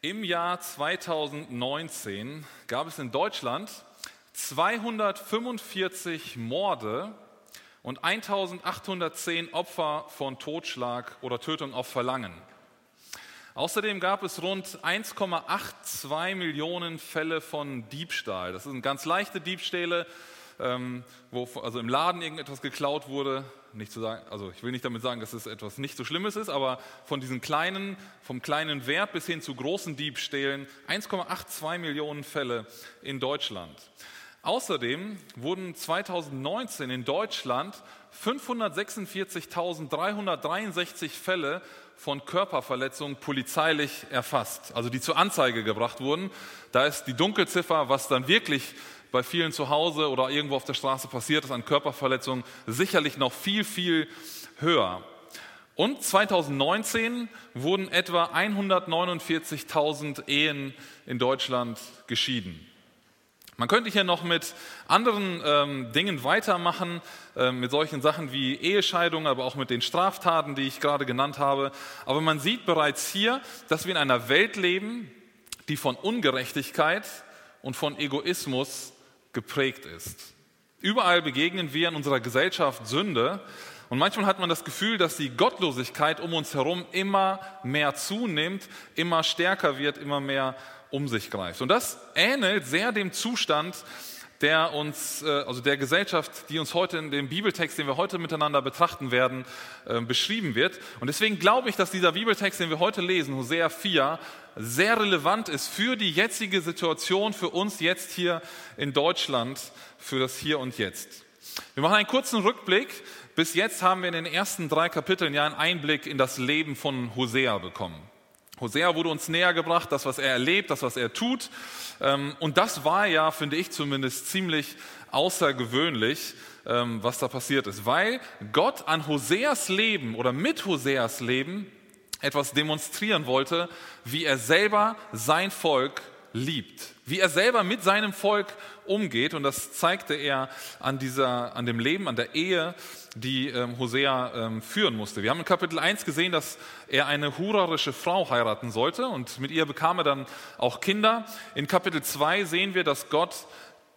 Im Jahr 2019 gab es in Deutschland 245 Morde und 1810 Opfer von Totschlag oder Tötung auf Verlangen. Außerdem gab es rund 1,82 Millionen Fälle von Diebstahl. Das sind ganz leichte Diebstähle, ähm, wo also im Laden irgendetwas geklaut wurde. Nicht zu sagen, also ich will nicht damit sagen, dass es etwas nicht so Schlimmes ist, aber von diesen kleinen, vom kleinen Wert bis hin zu großen Diebstählen 1,82 Millionen Fälle in Deutschland. Außerdem wurden 2019 in Deutschland 546.363 Fälle von Körperverletzungen polizeilich erfasst, also die zur Anzeige gebracht wurden. Da ist die Dunkelziffer, was dann wirklich bei vielen zu Hause oder irgendwo auf der Straße passiert ist an Körperverletzungen, sicherlich noch viel, viel höher. Und 2019 wurden etwa 149.000 Ehen in Deutschland geschieden. Man könnte hier noch mit anderen ähm, Dingen weitermachen, äh, mit solchen Sachen wie Ehescheidung, aber auch mit den Straftaten, die ich gerade genannt habe. Aber man sieht bereits hier, dass wir in einer Welt leben, die von Ungerechtigkeit und von Egoismus geprägt ist. Überall begegnen wir in unserer Gesellschaft Sünde und manchmal hat man das Gefühl, dass die Gottlosigkeit um uns herum immer mehr zunimmt, immer stärker wird, immer mehr um sich greift. Und das ähnelt sehr dem Zustand, der uns, äh, also der Gesellschaft, die uns heute in dem Bibeltext, den wir heute miteinander betrachten werden, äh, beschrieben wird. Und deswegen glaube ich, dass dieser Bibeltext, den wir heute lesen, Hosea 4, sehr relevant ist für die jetzige Situation, für uns jetzt hier in Deutschland, für das Hier und Jetzt. Wir machen einen kurzen Rückblick. Bis jetzt haben wir in den ersten drei Kapiteln ja einen Einblick in das Leben von Hosea bekommen. Hosea wurde uns näher gebracht, das, was er erlebt, das, was er tut. Ähm, und das war ja, finde ich zumindest, ziemlich außergewöhnlich, ähm, was da passiert ist, weil Gott an Hoseas Leben oder mit Hoseas Leben etwas demonstrieren wollte, wie er selber sein Volk liebt, wie er selber mit seinem Volk umgeht. Und das zeigte er an, dieser, an dem Leben, an der Ehe, die ähm, Hosea ähm, führen musste. Wir haben in Kapitel 1 gesehen, dass er eine hurerische Frau heiraten sollte und mit ihr bekam er dann auch Kinder. In Kapitel 2 sehen wir, dass Gott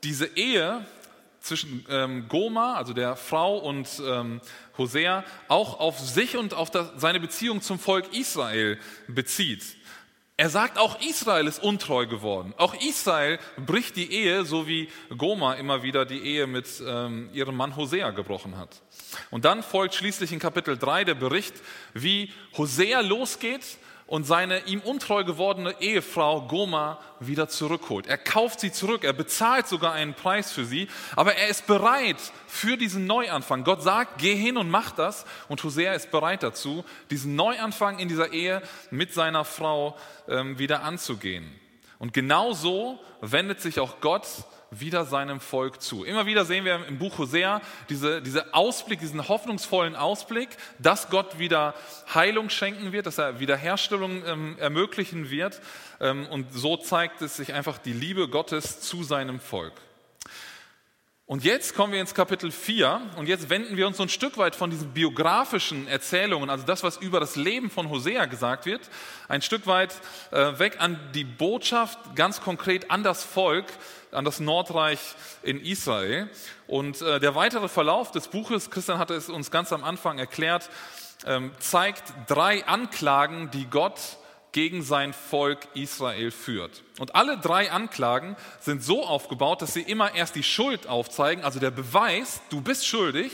diese Ehe zwischen ähm, Goma, also der Frau, und ähm, Hosea auch auf sich und auf das, seine Beziehung zum Volk Israel bezieht. Er sagt, auch Israel ist untreu geworden. Auch Israel bricht die Ehe, so wie Goma immer wieder die Ehe mit ähm, ihrem Mann Hosea gebrochen hat. Und dann folgt schließlich in Kapitel 3 der Bericht, wie Hosea losgeht und seine ihm untreu gewordene Ehefrau Goma wieder zurückholt. Er kauft sie zurück, er bezahlt sogar einen Preis für sie, aber er ist bereit für diesen Neuanfang. Gott sagt, geh hin und mach das und Hosea ist bereit dazu, diesen Neuanfang in dieser Ehe mit seiner Frau ähm, wieder anzugehen. Und genau so wendet sich auch Gott wieder seinem Volk zu. Immer wieder sehen wir im Buch Hosea diese, diese Ausblick, diesen hoffnungsvollen Ausblick, dass Gott wieder Heilung schenken wird, dass er Wiederherstellung ähm, ermöglichen wird. Ähm, und so zeigt es sich einfach die Liebe Gottes zu seinem Volk. Und jetzt kommen wir ins Kapitel 4 und jetzt wenden wir uns so ein Stück weit von diesen biografischen Erzählungen, also das, was über das Leben von Hosea gesagt wird, ein Stück weit äh, weg an die Botschaft, ganz konkret an das Volk, an das Nordreich in Israel. Und äh, der weitere Verlauf des Buches, Christian hatte es uns ganz am Anfang erklärt, ähm, zeigt drei Anklagen, die Gott gegen sein Volk Israel führt. Und alle drei Anklagen sind so aufgebaut, dass sie immer erst die Schuld aufzeigen, also der Beweis, du bist schuldig,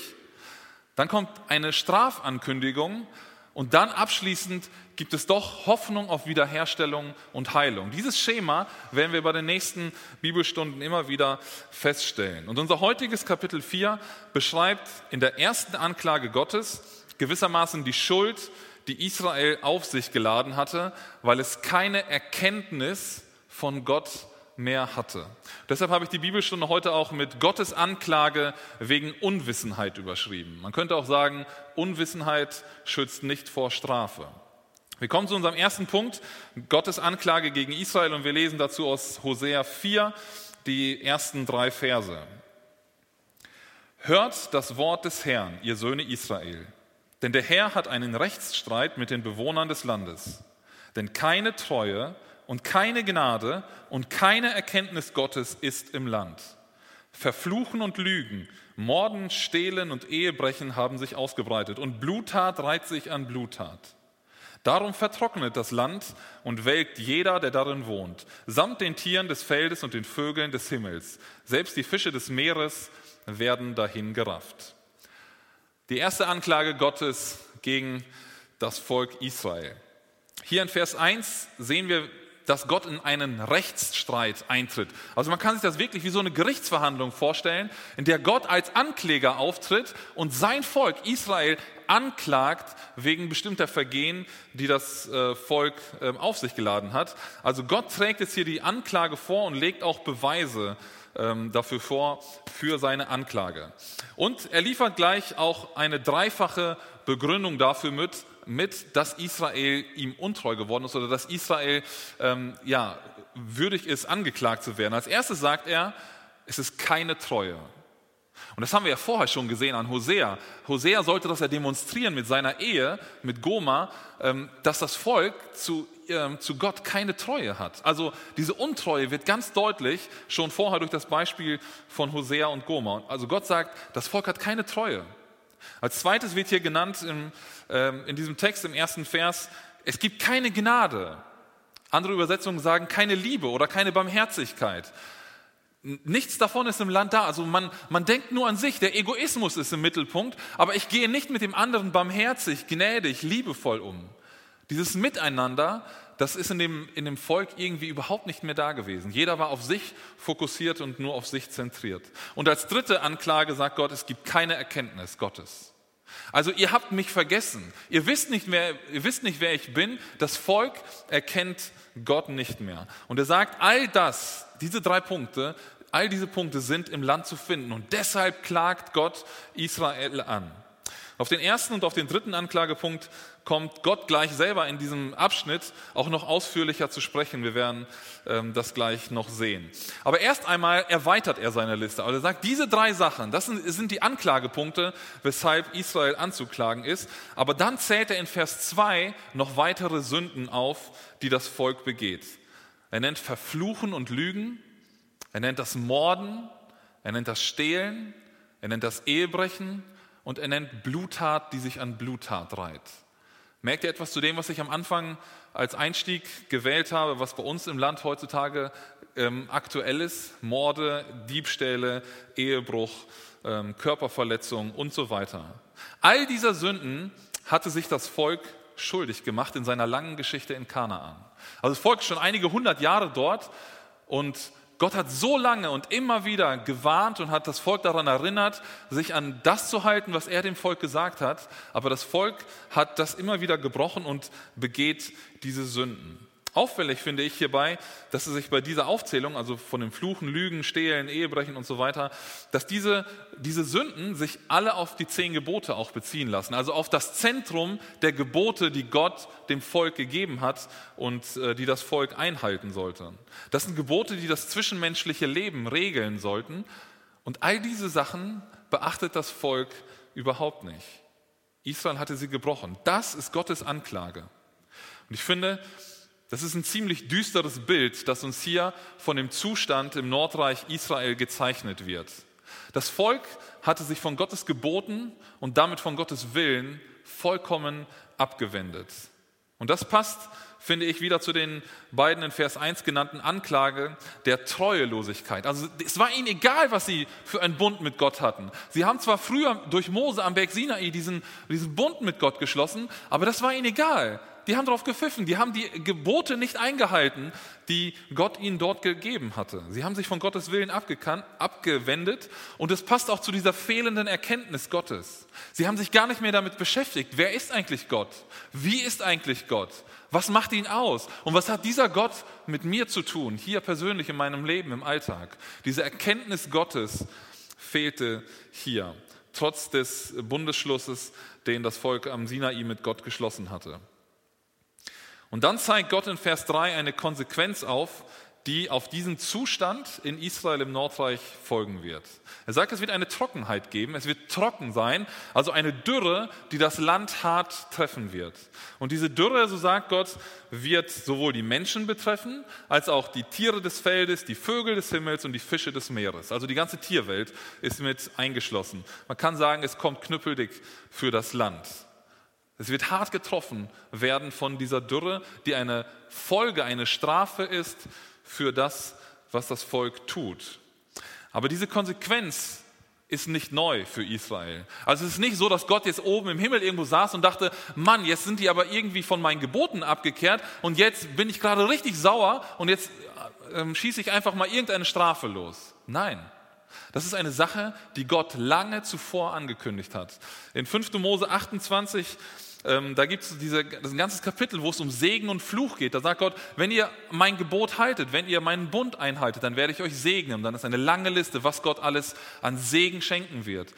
dann kommt eine Strafankündigung und dann abschließend gibt es doch Hoffnung auf Wiederherstellung und Heilung. Dieses Schema werden wir bei den nächsten Bibelstunden immer wieder feststellen. Und unser heutiges Kapitel 4 beschreibt in der ersten Anklage Gottes gewissermaßen die Schuld, die Israel auf sich geladen hatte, weil es keine Erkenntnis von Gott mehr hatte. Deshalb habe ich die Bibelstunde heute auch mit Gottes Anklage wegen Unwissenheit überschrieben. Man könnte auch sagen, Unwissenheit schützt nicht vor Strafe. Wir kommen zu unserem ersten Punkt, Gottes Anklage gegen Israel und wir lesen dazu aus Hosea 4 die ersten drei Verse. Hört das Wort des Herrn, ihr Söhne Israel, denn der Herr hat einen Rechtsstreit mit den Bewohnern des Landes. Denn keine Treue und keine Gnade und keine Erkenntnis Gottes ist im Land. Verfluchen und Lügen, Morden, Stehlen und Ehebrechen haben sich ausgebreitet und Bluttat reiht sich an Bluttat. Darum vertrocknet das Land und welkt jeder, der darin wohnt, samt den Tieren des Feldes und den Vögeln des Himmels. Selbst die Fische des Meeres werden dahin gerafft. Die erste Anklage Gottes gegen das Volk Israel. Hier in Vers 1 sehen wir, dass Gott in einen Rechtsstreit eintritt. Also man kann sich das wirklich wie so eine Gerichtsverhandlung vorstellen, in der Gott als Ankläger auftritt und sein Volk Israel anklagt wegen bestimmter Vergehen, die das äh, Volk ähm, auf sich geladen hat. Also Gott trägt jetzt hier die Anklage vor und legt auch Beweise ähm, dafür vor, für seine Anklage. Und er liefert gleich auch eine dreifache Begründung dafür mit, mit dass Israel ihm untreu geworden ist oder dass Israel ähm, ja, würdig ist, angeklagt zu werden. Als erstes sagt er, es ist keine Treue. Und das haben wir ja vorher schon gesehen an Hosea. Hosea sollte das ja demonstrieren mit seiner Ehe mit Goma, ähm, dass das Volk zu, ähm, zu Gott keine Treue hat. Also diese Untreue wird ganz deutlich schon vorher durch das Beispiel von Hosea und Goma. Also Gott sagt, das Volk hat keine Treue. Als zweites wird hier genannt im, ähm, in diesem Text im ersten Vers, es gibt keine Gnade. Andere Übersetzungen sagen keine Liebe oder keine Barmherzigkeit. Nichts davon ist im Land da. Also man, man denkt nur an sich. Der Egoismus ist im Mittelpunkt. Aber ich gehe nicht mit dem anderen barmherzig, gnädig, liebevoll um. Dieses Miteinander, das ist in dem, in dem Volk irgendwie überhaupt nicht mehr da gewesen. Jeder war auf sich fokussiert und nur auf sich zentriert. Und als dritte Anklage sagt Gott, es gibt keine Erkenntnis Gottes. Also ihr habt mich vergessen. Ihr wisst nicht mehr, ihr wisst nicht, wer ich bin. Das Volk erkennt Gott nicht mehr. Und er sagt, all das, diese drei Punkte, All diese Punkte sind im Land zu finden und deshalb klagt Gott Israel an. Auf den ersten und auf den dritten Anklagepunkt kommt Gott gleich selber in diesem Abschnitt auch noch ausführlicher zu sprechen. Wir werden ähm, das gleich noch sehen. Aber erst einmal erweitert er seine Liste. Also er sagt, diese drei Sachen, das sind, sind die Anklagepunkte, weshalb Israel anzuklagen ist. Aber dann zählt er in Vers 2 noch weitere Sünden auf, die das Volk begeht. Er nennt Verfluchen und Lügen, er nennt das Morden, er nennt das Stehlen, er nennt das Ehebrechen und er nennt Bluttat, die sich an Bluttat reiht. Merkt ihr etwas zu dem, was ich am Anfang als Einstieg gewählt habe, was bei uns im Land heutzutage ähm, aktuell ist? Morde, Diebstähle, Ehebruch, ähm, Körperverletzung und so weiter. All dieser Sünden hatte sich das Volk schuldig gemacht in seiner langen Geschichte in Kanaan. Also das Volk ist schon einige hundert Jahre dort und Gott hat so lange und immer wieder gewarnt und hat das Volk daran erinnert, sich an das zu halten, was er dem Volk gesagt hat. Aber das Volk hat das immer wieder gebrochen und begeht diese Sünden. Auffällig finde ich hierbei, dass es sich bei dieser Aufzählung, also von dem Fluchen, Lügen, Stehlen, Ehebrechen und so weiter, dass diese, diese Sünden sich alle auf die zehn Gebote auch beziehen lassen. Also auf das Zentrum der Gebote, die Gott dem Volk gegeben hat und äh, die das Volk einhalten sollte. Das sind Gebote, die das zwischenmenschliche Leben regeln sollten. Und all diese Sachen beachtet das Volk überhaupt nicht. Israel hatte sie gebrochen. Das ist Gottes Anklage. Und ich finde, das ist ein ziemlich düsteres Bild, das uns hier von dem Zustand im Nordreich Israel gezeichnet wird. Das Volk hatte sich von Gottes Geboten und damit von Gottes Willen vollkommen abgewendet. Und das passt, finde ich, wieder zu den beiden in Vers 1 genannten Anklage der Treuelosigkeit. Also es war ihnen egal, was sie für einen Bund mit Gott hatten. Sie haben zwar früher durch Mose am Berg Sinai diesen, diesen Bund mit Gott geschlossen, aber das war ihnen egal die haben darauf gepfiffen, die haben die Gebote nicht eingehalten, die Gott ihnen dort gegeben hatte. Sie haben sich von Gottes Willen abgewendet und es passt auch zu dieser fehlenden Erkenntnis Gottes. Sie haben sich gar nicht mehr damit beschäftigt, wer ist eigentlich Gott? Wie ist eigentlich Gott? Was macht ihn aus? Und was hat dieser Gott mit mir zu tun, hier persönlich in meinem Leben, im Alltag? Diese Erkenntnis Gottes fehlte hier, trotz des Bundesschlusses, den das Volk am Sinai mit Gott geschlossen hatte. Und dann zeigt Gott in Vers 3 eine Konsequenz auf, die auf diesen Zustand in Israel im Nordreich folgen wird. Er sagt, es wird eine Trockenheit geben, es wird trocken sein, also eine Dürre, die das Land hart treffen wird. Und diese Dürre, so sagt Gott, wird sowohl die Menschen betreffen, als auch die Tiere des Feldes, die Vögel des Himmels und die Fische des Meeres. Also die ganze Tierwelt ist mit eingeschlossen. Man kann sagen, es kommt knüppeldick für das Land. Es wird hart getroffen werden von dieser Dürre, die eine Folge, eine Strafe ist für das, was das Volk tut. Aber diese Konsequenz ist nicht neu für Israel. Also es ist nicht so, dass Gott jetzt oben im Himmel irgendwo saß und dachte, Mann, jetzt sind die aber irgendwie von meinen Geboten abgekehrt und jetzt bin ich gerade richtig sauer und jetzt äh, schieße ich einfach mal irgendeine Strafe los. Nein, das ist eine Sache, die Gott lange zuvor angekündigt hat. In 5. Mose 28 ähm, da gibt es ein ganzes Kapitel, wo es um Segen und Fluch geht. Da sagt Gott, wenn ihr mein Gebot haltet, wenn ihr meinen Bund einhaltet, dann werde ich euch segnen. Dann ist eine lange Liste, was Gott alles an Segen schenken wird.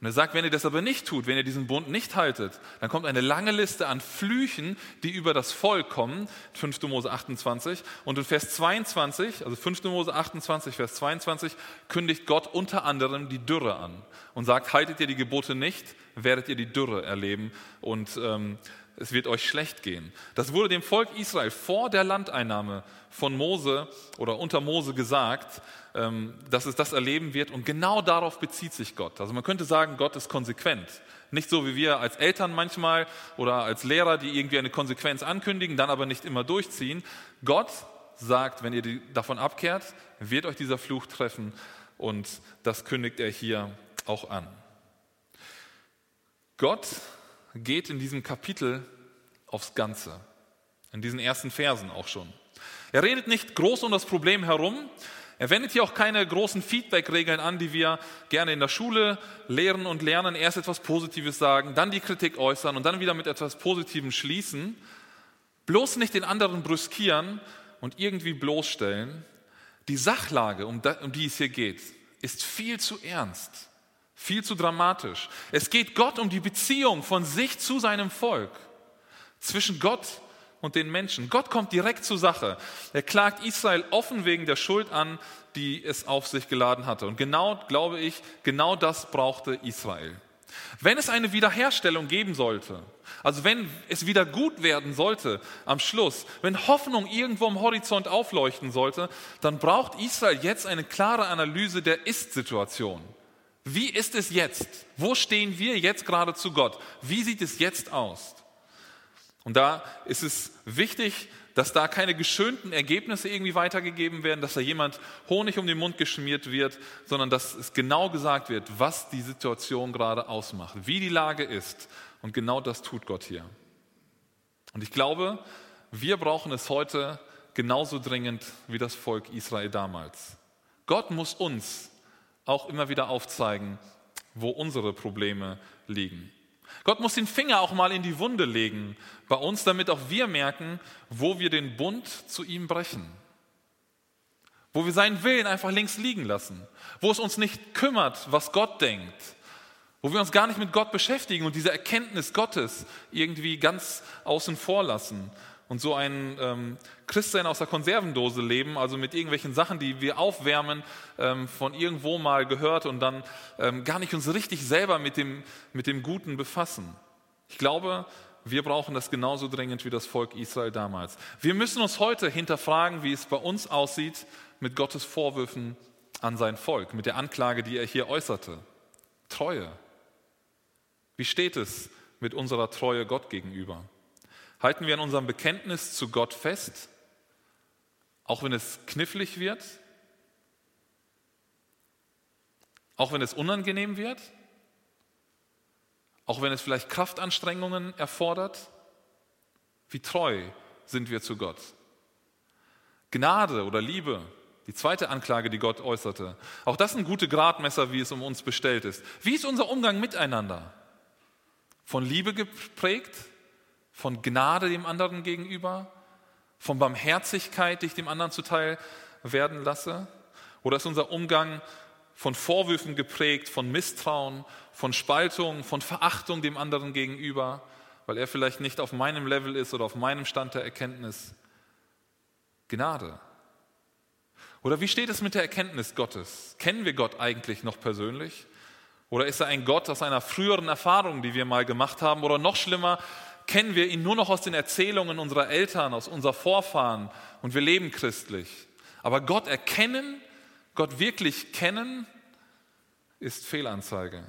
Und er sagt, wenn ihr das aber nicht tut, wenn ihr diesen Bund nicht haltet, dann kommt eine lange Liste an Flüchen, die über das Volk kommen, 5. Mose 28. Und in Vers 22, also 5. Mose 28, Vers 22, kündigt Gott unter anderem die Dürre an und sagt, haltet ihr die Gebote nicht, werdet ihr die Dürre erleben und ähm, es wird euch schlecht gehen. Das wurde dem Volk Israel vor der Landeinnahme von Mose oder unter Mose gesagt, ähm, dass es das erleben wird und genau darauf bezieht sich Gott. Also man könnte sagen, Gott ist konsequent. Nicht so wie wir als Eltern manchmal oder als Lehrer, die irgendwie eine Konsequenz ankündigen, dann aber nicht immer durchziehen. Gott sagt, wenn ihr davon abkehrt, wird euch dieser Fluch treffen und das kündigt er hier auch an. Gott geht in diesem Kapitel aufs Ganze, in diesen ersten Versen auch schon. Er redet nicht groß um das Problem herum. Er wendet hier auch keine großen Feedback-Regeln an, die wir gerne in der Schule lehren und lernen. Erst etwas Positives sagen, dann die Kritik äußern und dann wieder mit etwas Positivem schließen. Bloß nicht den anderen brüskieren und irgendwie bloßstellen. Die Sachlage, um die es hier geht, ist viel zu ernst. Viel zu dramatisch. Es geht Gott um die Beziehung von sich zu seinem Volk. Zwischen Gott und den Menschen. Gott kommt direkt zur Sache. Er klagt Israel offen wegen der Schuld an, die es auf sich geladen hatte. Und genau, glaube ich, genau das brauchte Israel. Wenn es eine Wiederherstellung geben sollte, also wenn es wieder gut werden sollte am Schluss, wenn Hoffnung irgendwo am Horizont aufleuchten sollte, dann braucht Israel jetzt eine klare Analyse der Ist-Situation. Wie ist es jetzt? Wo stehen wir jetzt gerade zu Gott? Wie sieht es jetzt aus? Und da ist es wichtig, dass da keine geschönten Ergebnisse irgendwie weitergegeben werden, dass da jemand Honig um den Mund geschmiert wird, sondern dass es genau gesagt wird, was die Situation gerade ausmacht, wie die Lage ist. Und genau das tut Gott hier. Und ich glaube, wir brauchen es heute genauso dringend wie das Volk Israel damals. Gott muss uns auch immer wieder aufzeigen, wo unsere Probleme liegen. Gott muss den Finger auch mal in die Wunde legen bei uns, damit auch wir merken, wo wir den Bund zu ihm brechen. Wo wir seinen Willen einfach links liegen lassen. Wo es uns nicht kümmert, was Gott denkt. Wo wir uns gar nicht mit Gott beschäftigen und diese Erkenntnis Gottes irgendwie ganz außen vor lassen und so ein ähm, Christsein aus der Konservendose leben, also mit irgendwelchen Sachen, die wir aufwärmen, ähm, von irgendwo mal gehört und dann ähm, gar nicht uns richtig selber mit dem, mit dem Guten befassen. Ich glaube, wir brauchen das genauso dringend wie das Volk Israel damals. Wir müssen uns heute hinterfragen, wie es bei uns aussieht mit Gottes Vorwürfen an sein Volk, mit der Anklage, die er hier äußerte. Treue. Wie steht es mit unserer Treue Gott gegenüber? Halten wir an unserem Bekenntnis zu Gott fest, auch wenn es knifflig wird, auch wenn es unangenehm wird, auch wenn es vielleicht Kraftanstrengungen erfordert? Wie treu sind wir zu Gott? Gnade oder Liebe, die zweite Anklage, die Gott äußerte. Auch das sind gute Gradmesser, wie es um uns bestellt ist. Wie ist unser Umgang miteinander? Von Liebe geprägt von Gnade dem anderen gegenüber, von Barmherzigkeit, die ich dem anderen zuteil werden lasse? Oder ist unser Umgang von Vorwürfen geprägt, von Misstrauen, von Spaltung, von Verachtung dem anderen gegenüber, weil er vielleicht nicht auf meinem Level ist oder auf meinem Stand der Erkenntnis? Gnade. Oder wie steht es mit der Erkenntnis Gottes? Kennen wir Gott eigentlich noch persönlich? Oder ist er ein Gott aus einer früheren Erfahrung, die wir mal gemacht haben? Oder noch schlimmer, kennen wir ihn nur noch aus den Erzählungen unserer Eltern, aus unserer Vorfahren und wir leben christlich? Aber Gott erkennen, Gott wirklich kennen, ist Fehlanzeige.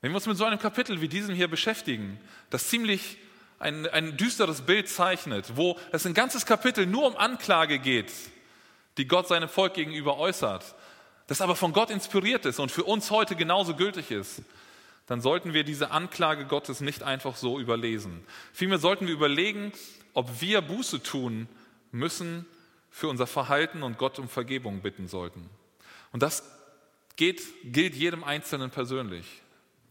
Wenn wir uns mit so einem Kapitel wie diesem hier beschäftigen, das ziemlich ein, ein düsteres Bild zeichnet, wo es ein ganzes Kapitel nur um Anklage geht, die Gott seinem Volk gegenüber äußert, das aber von Gott inspiriert ist und für uns heute genauso gültig ist, dann sollten wir diese Anklage Gottes nicht einfach so überlesen. Vielmehr sollten wir überlegen, ob wir Buße tun müssen für unser Verhalten und Gott um Vergebung bitten sollten. Und das geht, gilt jedem Einzelnen persönlich.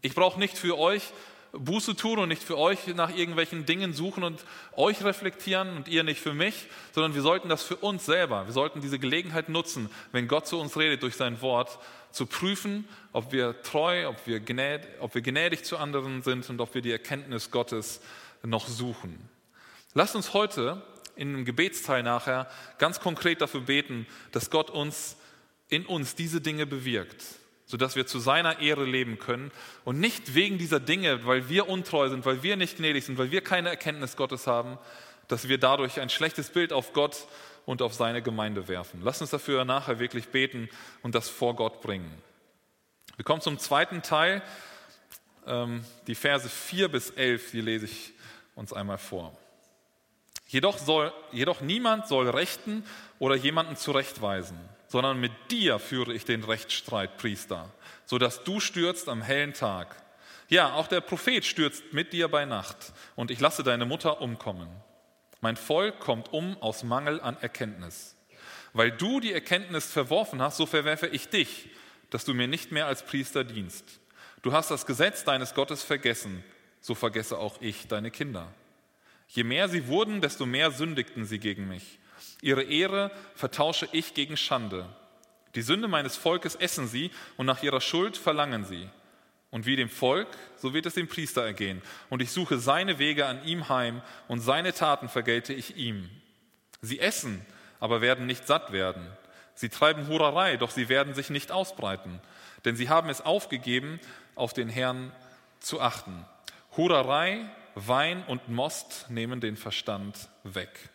Ich brauche nicht für euch Buße tun und nicht für euch nach irgendwelchen Dingen suchen und euch reflektieren und ihr nicht für mich, sondern wir sollten das für uns selber. Wir sollten diese Gelegenheit nutzen, wenn Gott zu uns redet durch sein Wort, zu prüfen, ob wir treu, ob wir, gnädig, ob wir gnädig zu anderen sind und ob wir die Erkenntnis Gottes noch suchen. Lasst uns heute in dem Gebetsteil nachher ganz konkret dafür beten, dass Gott uns in uns diese Dinge bewirkt sodass wir zu seiner Ehre leben können und nicht wegen dieser Dinge, weil wir untreu sind, weil wir nicht gnädig sind, weil wir keine Erkenntnis Gottes haben, dass wir dadurch ein schlechtes Bild auf Gott und auf seine Gemeinde werfen. Lass uns dafür nachher wirklich beten und das vor Gott bringen. Wir kommen zum zweiten Teil, ähm, die Verse 4 bis 11, die lese ich uns einmal vor. Jedoch, soll, jedoch niemand soll rechten oder jemanden zurechtweisen sondern mit dir führe ich den Rechtsstreit, Priester, so dass du stürzt am hellen Tag. Ja, auch der Prophet stürzt mit dir bei Nacht, und ich lasse deine Mutter umkommen. Mein Volk kommt um aus Mangel an Erkenntnis. Weil du die Erkenntnis verworfen hast, so verwerfe ich dich, dass du mir nicht mehr als Priester dienst. Du hast das Gesetz deines Gottes vergessen, so vergesse auch ich deine Kinder. Je mehr sie wurden, desto mehr sündigten sie gegen mich. Ihre Ehre vertausche ich gegen Schande. Die Sünde meines Volkes essen sie und nach ihrer Schuld verlangen sie. Und wie dem Volk, so wird es dem Priester ergehen. Und ich suche seine Wege an ihm heim und seine Taten vergelte ich ihm. Sie essen, aber werden nicht satt werden. Sie treiben Hurerei, doch sie werden sich nicht ausbreiten. Denn sie haben es aufgegeben, auf den Herrn zu achten. Hurerei, Wein und Most nehmen den Verstand weg.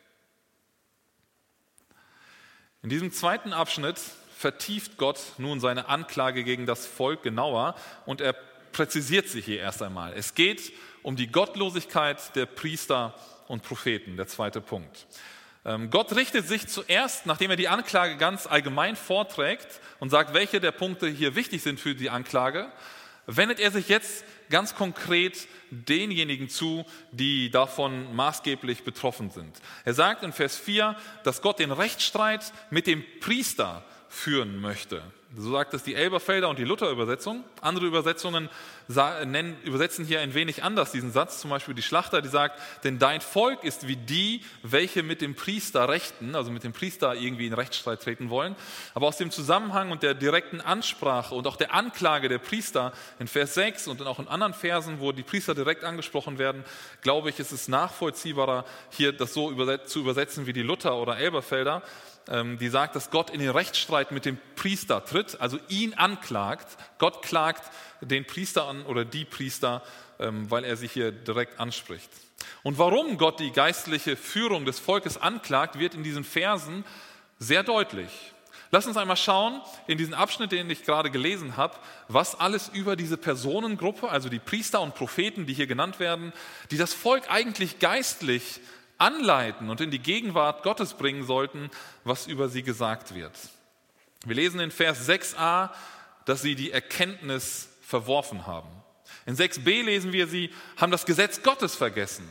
In diesem zweiten Abschnitt vertieft Gott nun seine Anklage gegen das Volk genauer und er präzisiert sich hier erst einmal. Es geht um die Gottlosigkeit der Priester und Propheten, der zweite Punkt. Ähm, Gott richtet sich zuerst, nachdem er die Anklage ganz allgemein vorträgt und sagt, welche der Punkte hier wichtig sind für die Anklage, wendet er sich jetzt ganz konkret denjenigen zu, die davon maßgeblich betroffen sind. Er sagt in Vers 4, dass Gott den Rechtsstreit mit dem Priester führen möchte. So sagt es die Elberfelder und die Luther-Übersetzung. Andere Übersetzungen nennen, übersetzen hier ein wenig anders diesen Satz, zum Beispiel die Schlachter, die sagt, denn dein Volk ist wie die, welche mit dem Priester rechten, also mit dem Priester irgendwie in Rechtsstreit treten wollen. Aber aus dem Zusammenhang und der direkten Ansprache und auch der Anklage der Priester in Vers 6 und auch in anderen Versen, wo die Priester direkt angesprochen werden, glaube ich, ist es nachvollziehbarer, hier das so zu übersetzen wie die Luther oder Elberfelder. Ähm, die sagt, dass Gott in den Rechtsstreit mit dem Priester tritt, also ihn anklagt. Gott klagt den Priester an oder die Priester, ähm, weil er sich hier direkt anspricht. Und warum Gott die geistliche Führung des Volkes anklagt, wird in diesen Versen sehr deutlich. Lass uns einmal schauen, in diesen Abschnitt, den ich gerade gelesen habe, was alles über diese Personengruppe, also die Priester und Propheten, die hier genannt werden, die das Volk eigentlich geistlich anleiten und in die Gegenwart Gottes bringen sollten, was über sie gesagt wird. Wir lesen in Vers 6a, dass sie die Erkenntnis verworfen haben. In 6b lesen wir, sie haben das Gesetz Gottes vergessen.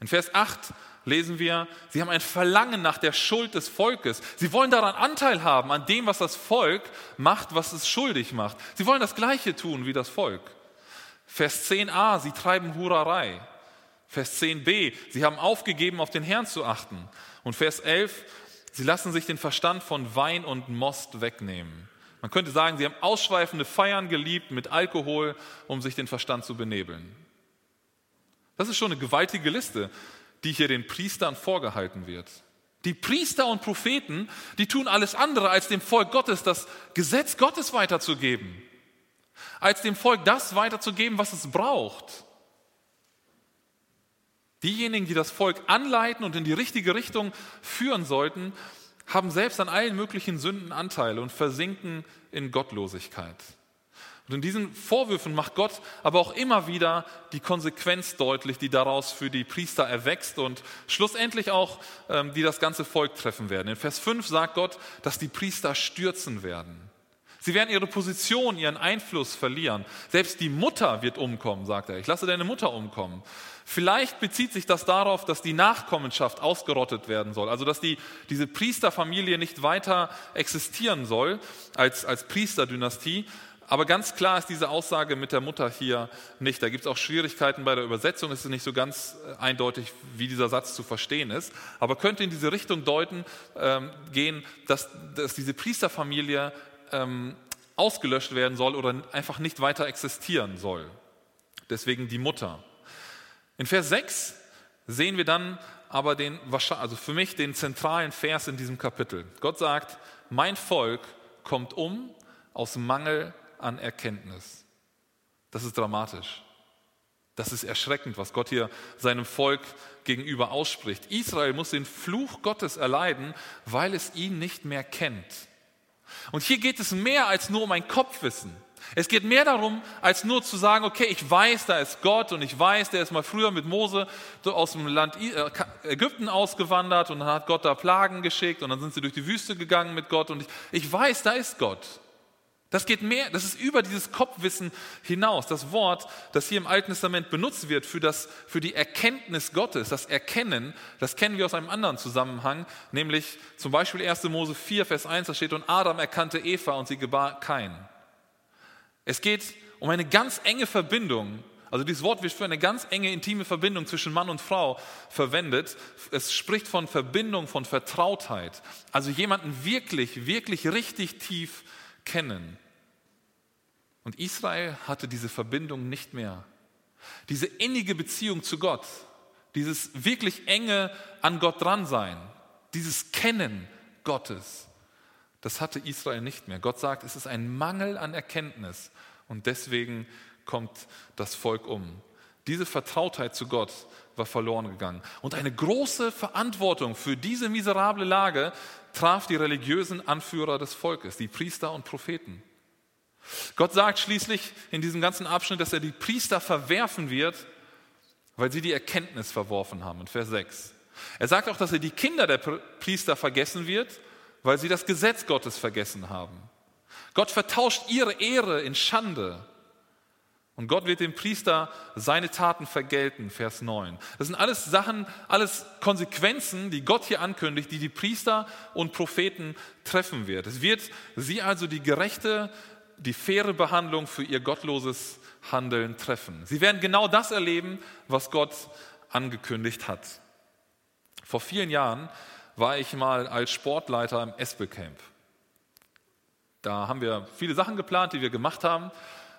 In Vers 8 lesen wir, sie haben ein Verlangen nach der Schuld des Volkes. Sie wollen daran Anteil haben, an dem, was das Volk macht, was es schuldig macht. Sie wollen das Gleiche tun wie das Volk. Vers 10a, sie treiben Hurerei. Vers 10b, sie haben aufgegeben, auf den Herrn zu achten. Und Vers 11, sie lassen sich den Verstand von Wein und Most wegnehmen. Man könnte sagen, sie haben ausschweifende Feiern geliebt mit Alkohol, um sich den Verstand zu benebeln. Das ist schon eine gewaltige Liste, die hier den Priestern vorgehalten wird. Die Priester und Propheten, die tun alles andere, als dem Volk Gottes das Gesetz Gottes weiterzugeben, als dem Volk das weiterzugeben, was es braucht. Diejenigen, die das Volk anleiten und in die richtige Richtung führen sollten, haben selbst an allen möglichen Sünden Anteile und versinken in Gottlosigkeit. Und in diesen Vorwürfen macht Gott aber auch immer wieder die Konsequenz deutlich, die daraus für die Priester erwächst und schlussendlich auch, ähm, die das ganze Volk treffen werden. In Vers 5 sagt Gott, dass die Priester stürzen werden. Sie werden ihre Position, ihren Einfluss verlieren. Selbst die Mutter wird umkommen, sagt er. Ich lasse deine Mutter umkommen. Vielleicht bezieht sich das darauf, dass die Nachkommenschaft ausgerottet werden soll, also dass die, diese Priesterfamilie nicht weiter existieren soll als, als Priesterdynastie. Aber ganz klar ist diese Aussage mit der Mutter hier nicht. Da gibt es auch Schwierigkeiten bei der Übersetzung. Es ist nicht so ganz äh, eindeutig, wie dieser Satz zu verstehen ist. Aber könnte in diese Richtung deuten, ähm, gehen, dass, dass diese Priesterfamilie ähm, ausgelöscht werden soll oder einfach nicht weiter existieren soll. Deswegen die Mutter. In Vers 6 sehen wir dann aber den, also für mich den zentralen Vers in diesem Kapitel. Gott sagt, mein Volk kommt um aus Mangel an Erkenntnis. Das ist dramatisch. Das ist erschreckend, was Gott hier seinem Volk gegenüber ausspricht. Israel muss den Fluch Gottes erleiden, weil es ihn nicht mehr kennt. Und hier geht es mehr als nur um ein Kopfwissen. Es geht mehr darum, als nur zu sagen, okay, ich weiß, da ist Gott und ich weiß, der ist mal früher mit Mose aus dem Land äh, Ägypten ausgewandert und dann hat Gott da Plagen geschickt und dann sind sie durch die Wüste gegangen mit Gott und ich, ich weiß, da ist Gott. Das geht mehr, das ist über dieses Kopfwissen hinaus. Das Wort, das hier im Alten Testament benutzt wird für, das, für die Erkenntnis Gottes, das Erkennen, das kennen wir aus einem anderen Zusammenhang, nämlich zum Beispiel 1. Mose 4, Vers 1, da steht, und Adam erkannte Eva und sie gebar kein. Es geht um eine ganz enge Verbindung. Also dieses Wort wird für eine ganz enge, intime Verbindung zwischen Mann und Frau verwendet. Es spricht von Verbindung, von Vertrautheit. Also jemanden wirklich, wirklich richtig tief kennen. Und Israel hatte diese Verbindung nicht mehr. Diese innige Beziehung zu Gott, dieses wirklich enge an Gott dran sein, dieses Kennen Gottes, das hatte Israel nicht mehr. Gott sagt, es ist ein Mangel an Erkenntnis und deswegen kommt das Volk um. Diese Vertrautheit zu Gott war verloren gegangen. Und eine große Verantwortung für diese miserable Lage traf die religiösen Anführer des Volkes, die Priester und Propheten. Gott sagt schließlich in diesem ganzen Abschnitt, dass er die Priester verwerfen wird, weil sie die Erkenntnis verworfen haben, in Vers 6. Er sagt auch, dass er die Kinder der Priester vergessen wird, weil sie das Gesetz Gottes vergessen haben. Gott vertauscht ihre Ehre in Schande. Und Gott wird dem Priester seine Taten vergelten, Vers 9. Das sind alles Sachen, alles Konsequenzen, die Gott hier ankündigt, die die Priester und Propheten treffen wird. Es wird sie also die gerechte die faire Behandlung für ihr gottloses Handeln treffen. Sie werden genau das erleben, was Gott angekündigt hat. Vor vielen Jahren war ich mal als Sportleiter im Espelcamp. Da haben wir viele Sachen geplant, die wir gemacht haben.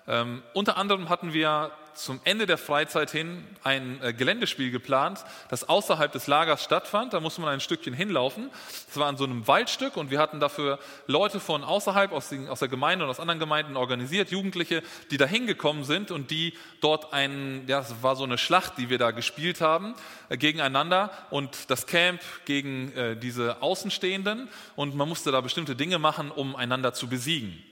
Ähm, unter anderem hatten wir zum Ende der Freizeit hin ein äh, Geländespiel geplant, das außerhalb des Lagers stattfand. Da musste man ein Stückchen hinlaufen. Es war an so einem Waldstück und wir hatten dafür Leute von außerhalb, aus, den, aus der Gemeinde und aus anderen Gemeinden organisiert, Jugendliche, die da hingekommen sind und die dort ein, ja, es war so eine Schlacht, die wir da gespielt haben, äh, gegeneinander und das Camp gegen äh, diese Außenstehenden und man musste da bestimmte Dinge machen, um einander zu besiegen.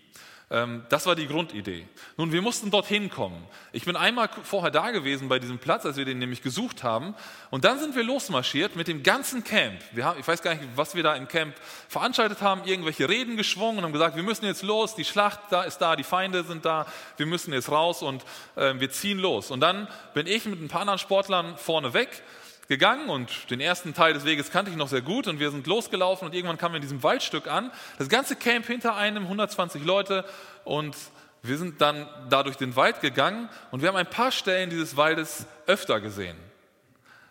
Ähm, das war die Grundidee. Nun, wir mussten dorthin kommen. Ich bin einmal vorher da gewesen bei diesem Platz, als wir den nämlich gesucht haben. Und dann sind wir losmarschiert mit dem ganzen Camp. Haben, ich weiß gar nicht, was wir da im Camp veranstaltet haben, irgendwelche Reden geschwungen und haben gesagt, wir müssen jetzt los, die Schlacht da ist da, die Feinde sind da, wir müssen jetzt raus und äh, wir ziehen los. Und dann bin ich mit ein paar anderen Sportlern vorne weg gegangen und den ersten Teil des Weges kannte ich noch sehr gut und wir sind losgelaufen und irgendwann kamen wir in diesem Waldstück an. Das ganze Camp hinter einem, 120 Leute und wir sind dann da durch den Wald gegangen und wir haben ein paar Stellen dieses Waldes öfter gesehen.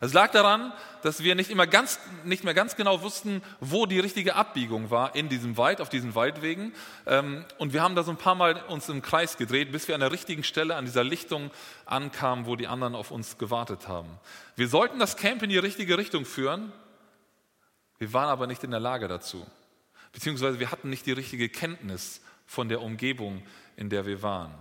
Es lag daran, dass wir nicht, immer ganz, nicht mehr ganz genau wussten, wo die richtige Abbiegung war in diesem Wald, auf diesen Waldwegen. Ähm, und wir haben da so ein paar Mal uns im Kreis gedreht, bis wir an der richtigen Stelle an dieser Lichtung ankamen, wo die anderen auf uns gewartet haben. Wir sollten das Camp in die richtige Richtung führen. Wir waren aber nicht in der Lage dazu. Beziehungsweise wir hatten nicht die richtige Kenntnis von der Umgebung, in der wir waren.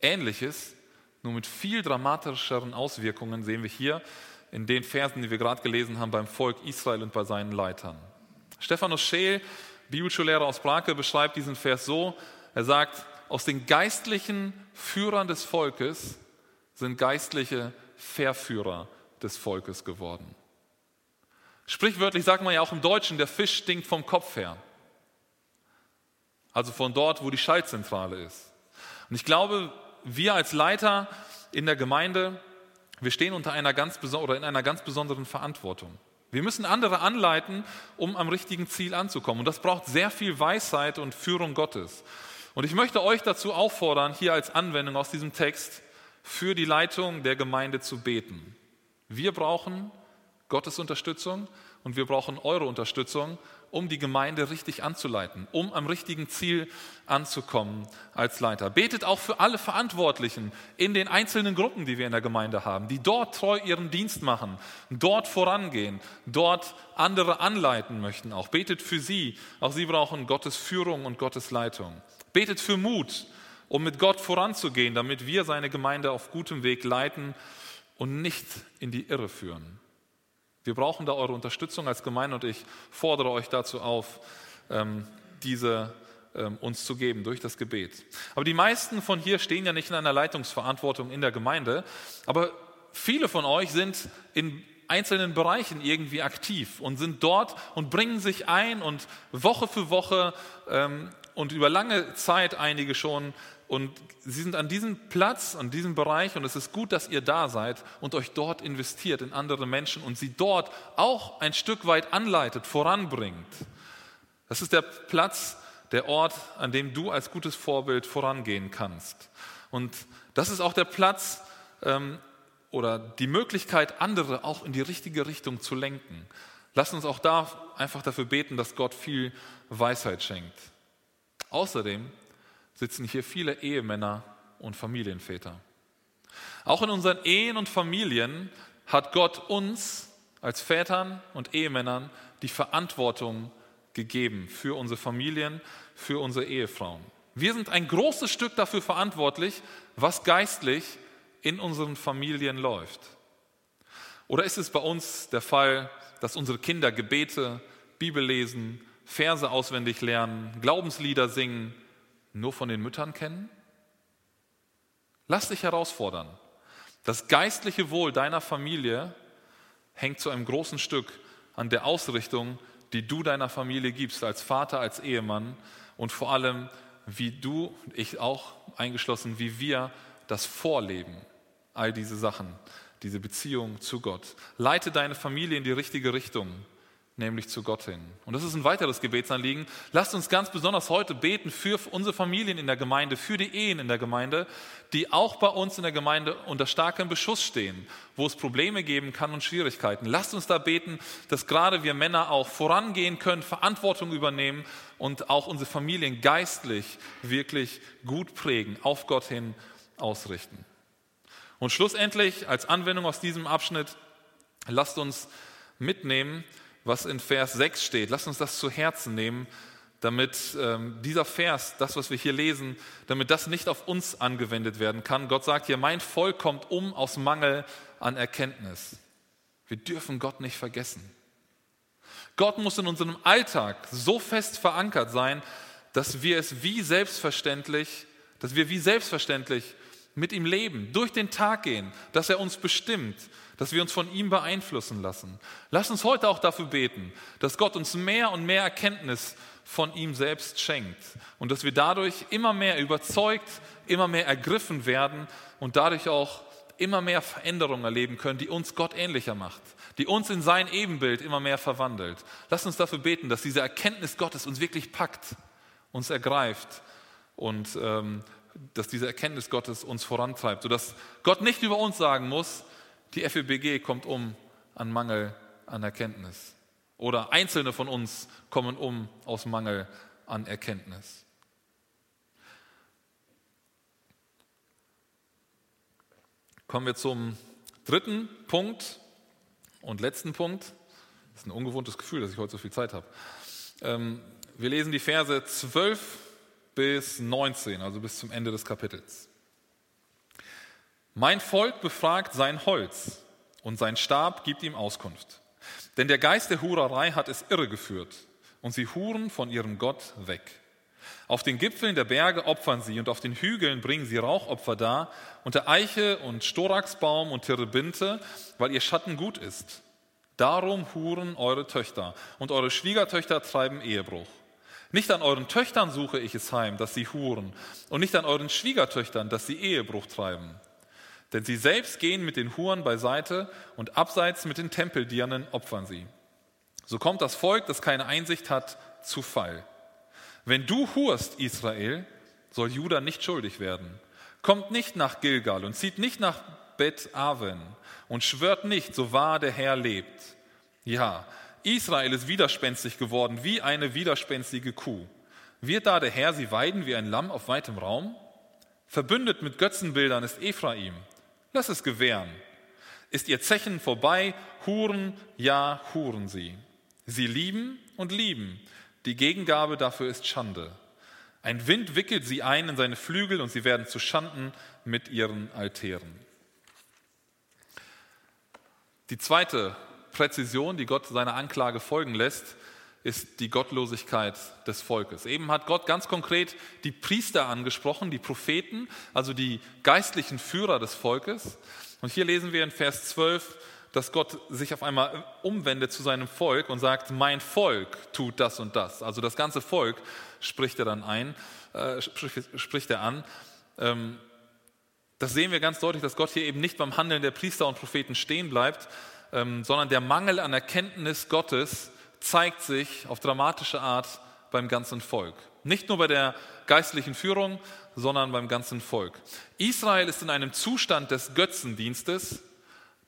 Ähnliches, nur mit viel dramatischeren Auswirkungen, sehen wir hier in den Versen, die wir gerade gelesen haben beim Volk Israel und bei seinen Leitern. Stephanus Scheel, Bibelschullehrer aus Brake, beschreibt diesen Vers so, er sagt, aus den geistlichen Führern des Volkes sind geistliche Verführer des Volkes geworden. Sprichwörtlich sagt man ja auch im Deutschen, der Fisch stinkt vom Kopf her. Also von dort, wo die Schaltzentrale ist. Und ich glaube, wir als Leiter in der Gemeinde, wir stehen unter einer ganz oder in einer ganz besonderen Verantwortung. Wir müssen andere anleiten, um am richtigen Ziel anzukommen. Und das braucht sehr viel Weisheit und Führung Gottes. Und ich möchte euch dazu auffordern, hier als Anwendung aus diesem Text für die Leitung der Gemeinde zu beten. Wir brauchen Gottes Unterstützung und wir brauchen eure Unterstützung, um die Gemeinde richtig anzuleiten, um am richtigen Ziel anzukommen als Leiter. Betet auch für alle Verantwortlichen in den einzelnen Gruppen, die wir in der Gemeinde haben, die dort treu ihren Dienst machen, dort vorangehen, dort andere anleiten möchten auch. Betet für sie. Auch sie brauchen Gottes Führung und Gottes Leitung. Betet für Mut, um mit Gott voranzugehen, damit wir seine Gemeinde auf gutem Weg leiten und nicht in die Irre führen. Wir brauchen da eure Unterstützung als Gemeinde und ich fordere euch dazu auf, ähm, diese ähm, uns zu geben durch das Gebet. Aber die meisten von hier stehen ja nicht in einer Leitungsverantwortung in der Gemeinde, aber viele von euch sind in einzelnen Bereichen irgendwie aktiv und sind dort und bringen sich ein und Woche für Woche ähm, und über lange Zeit einige schon und sie sind an diesem Platz, an diesem Bereich und es ist gut, dass ihr da seid und euch dort investiert in andere Menschen und sie dort auch ein Stück weit anleitet, voranbringt. Das ist der Platz, der Ort, an dem du als gutes Vorbild vorangehen kannst. Und das ist auch der Platz ähm, oder die Möglichkeit, andere auch in die richtige Richtung zu lenken. Lass uns auch da einfach dafür beten, dass Gott viel Weisheit schenkt. Außerdem sitzen hier viele Ehemänner und Familienväter. Auch in unseren Ehen und Familien hat Gott uns als Vätern und Ehemännern die Verantwortung gegeben für unsere Familien, für unsere Ehefrauen. Wir sind ein großes Stück dafür verantwortlich, was geistlich in unseren Familien läuft. Oder ist es bei uns der Fall, dass unsere Kinder Gebete, Bibel lesen, Verse auswendig lernen, Glaubenslieder singen, nur von den Müttern kennen? Lass dich herausfordern. Das geistliche Wohl deiner Familie hängt zu einem großen Stück an der Ausrichtung, die du deiner Familie gibst, als Vater, als Ehemann und vor allem, wie du, ich auch eingeschlossen, wie wir das vorleben. All diese Sachen, diese Beziehung zu Gott. Leite deine Familie in die richtige Richtung nämlich zu Gott hin. Und das ist ein weiteres Gebetsanliegen. Lasst uns ganz besonders heute beten für unsere Familien in der Gemeinde, für die Ehen in der Gemeinde, die auch bei uns in der Gemeinde unter starkem Beschuss stehen, wo es Probleme geben kann und Schwierigkeiten. Lasst uns da beten, dass gerade wir Männer auch vorangehen können, Verantwortung übernehmen und auch unsere Familien geistlich wirklich gut prägen, auf Gott hin ausrichten. Und schlussendlich als Anwendung aus diesem Abschnitt, lasst uns mitnehmen, was in Vers 6 steht. Lass uns das zu Herzen nehmen, damit ähm, dieser Vers, das, was wir hier lesen, damit das nicht auf uns angewendet werden kann. Gott sagt hier, mein Volk kommt um aus Mangel an Erkenntnis. Wir dürfen Gott nicht vergessen. Gott muss in unserem Alltag so fest verankert sein, dass wir es wie selbstverständlich, dass wir wie selbstverständlich mit ihm leben, durch den Tag gehen, dass er uns bestimmt, dass wir uns von ihm beeinflussen lassen. Lass uns heute auch dafür beten, dass Gott uns mehr und mehr Erkenntnis von ihm selbst schenkt und dass wir dadurch immer mehr überzeugt, immer mehr ergriffen werden und dadurch auch immer mehr Veränderungen erleben können, die uns Gott ähnlicher macht, die uns in sein Ebenbild immer mehr verwandelt. Lass uns dafür beten, dass diese Erkenntnis Gottes uns wirklich packt, uns ergreift und ähm, dass diese Erkenntnis Gottes uns vorantreibt, sodass Gott nicht über uns sagen muss, die FEBG kommt um an Mangel an Erkenntnis. Oder Einzelne von uns kommen um aus Mangel an Erkenntnis. Kommen wir zum dritten Punkt und letzten Punkt. Das ist ein ungewohntes Gefühl, dass ich heute so viel Zeit habe. Ähm, wir lesen die Verse 12 bis 19, also bis zum Ende des Kapitels. Mein Volk befragt sein Holz und sein Stab gibt ihm Auskunft. Denn der Geist der Hurerei hat es irregeführt und sie huren von ihrem Gott weg. Auf den Gipfeln der Berge opfern sie und auf den Hügeln bringen sie Rauchopfer dar, unter Eiche und Storaxbaum und Terebinte, weil ihr Schatten gut ist. Darum huren eure Töchter und eure Schwiegertöchter treiben Ehebruch. Nicht an euren Töchtern suche ich es heim, dass sie huren, und nicht an euren Schwiegertöchtern, dass sie Ehebruch treiben. Denn sie selbst gehen mit den Huren beiseite und abseits mit den Tempeldirnen opfern sie. So kommt das Volk, das keine Einsicht hat, zu Fall. Wenn du hurst, Israel, soll Juda nicht schuldig werden. Kommt nicht nach Gilgal und zieht nicht nach Bet Aven und schwört nicht, so wahr der Herr lebt. Ja, Israel ist widerspenstig geworden wie eine widerspenstige Kuh. Wird da der Herr sie weiden wie ein Lamm auf weitem Raum? Verbündet mit Götzenbildern ist Ephraim. Lass es gewähren. Ist ihr Zechen vorbei, Huren, ja, huren sie. Sie lieben und lieben. Die Gegengabe dafür ist Schande. Ein Wind wickelt sie ein in seine Flügel und sie werden zu Schanden mit ihren Altären. Die zweite Präzision, die Gott seiner Anklage folgen lässt, ist die Gottlosigkeit des Volkes. Eben hat Gott ganz konkret die Priester angesprochen, die Propheten, also die geistlichen Führer des Volkes. Und hier lesen wir in Vers 12, dass Gott sich auf einmal umwendet zu seinem Volk und sagt, mein Volk tut das und das. Also das ganze Volk spricht er dann ein, äh, spricht er an. Ähm, das sehen wir ganz deutlich, dass Gott hier eben nicht beim Handeln der Priester und Propheten stehen bleibt, ähm, sondern der Mangel an Erkenntnis Gottes zeigt sich auf dramatische Art beim ganzen Volk. Nicht nur bei der geistlichen Führung, sondern beim ganzen Volk. Israel ist in einem Zustand des Götzendienstes,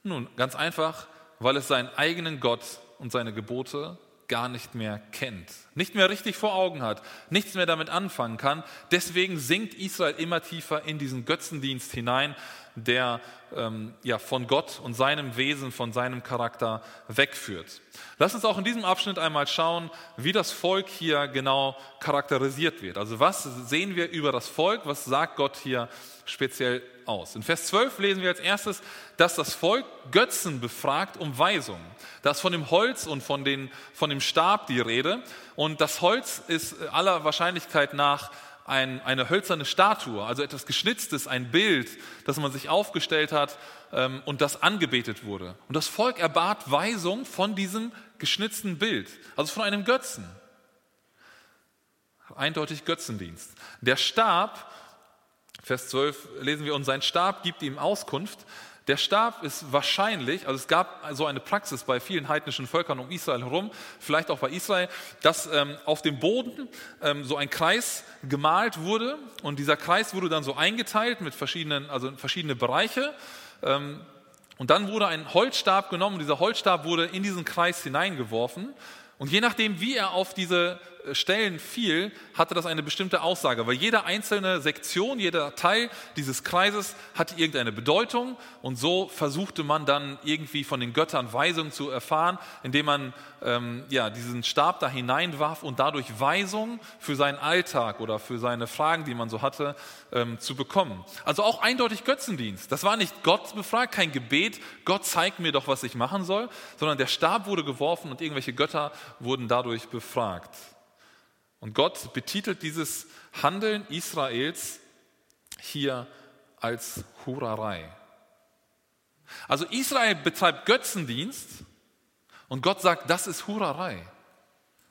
nun, ganz einfach, weil es seinen eigenen Gott und seine Gebote gar nicht mehr kennt, nicht mehr richtig vor Augen hat, nichts mehr damit anfangen kann. Deswegen sinkt Israel immer tiefer in diesen Götzendienst hinein, der ähm, ja, von Gott und seinem Wesen, von seinem Charakter wegführt. Lass uns auch in diesem Abschnitt einmal schauen, wie das Volk hier genau charakterisiert wird. Also was sehen wir über das Volk, was sagt Gott hier speziell aus? In Vers 12 lesen wir als erstes, dass das Volk Götzen befragt um Weisung. Da ist von dem Holz und von, den, von dem Stab die Rede. Und das Holz ist aller Wahrscheinlichkeit nach ein, eine hölzerne Statue, also etwas Geschnitztes, ein Bild, das man sich aufgestellt hat ähm, und das angebetet wurde. Und das Volk erbat Weisung von diesem geschnitzten Bild, also von einem Götzen. Eindeutig Götzendienst. Der Stab, Vers 12 lesen wir, und sein Stab gibt ihm Auskunft. Der Stab ist wahrscheinlich, also es gab so eine Praxis bei vielen heidnischen Völkern um Israel herum, vielleicht auch bei Israel, dass ähm, auf dem Boden ähm, so ein Kreis gemalt wurde und dieser Kreis wurde dann so eingeteilt mit verschiedenen, also verschiedene Bereiche. Ähm, und dann wurde ein Holzstab genommen und dieser Holzstab wurde in diesen Kreis hineingeworfen. Und je nachdem, wie er auf diese Stellen fiel, hatte das eine bestimmte Aussage, weil jede einzelne Sektion, jeder Teil dieses Kreises hatte irgendeine Bedeutung und so versuchte man dann irgendwie von den Göttern Weisung zu erfahren, indem man ähm, ja, diesen Stab da hineinwarf und dadurch Weisung für seinen Alltag oder für seine Fragen, die man so hatte, ähm, zu bekommen. Also auch eindeutig Götzendienst. Das war nicht Gott befragt, kein Gebet, Gott zeigt mir doch, was ich machen soll, sondern der Stab wurde geworfen und irgendwelche Götter wurden dadurch befragt. Und Gott betitelt dieses Handeln Israels hier als Hurerei. Also Israel betreibt Götzendienst und Gott sagt, das ist Hurerei.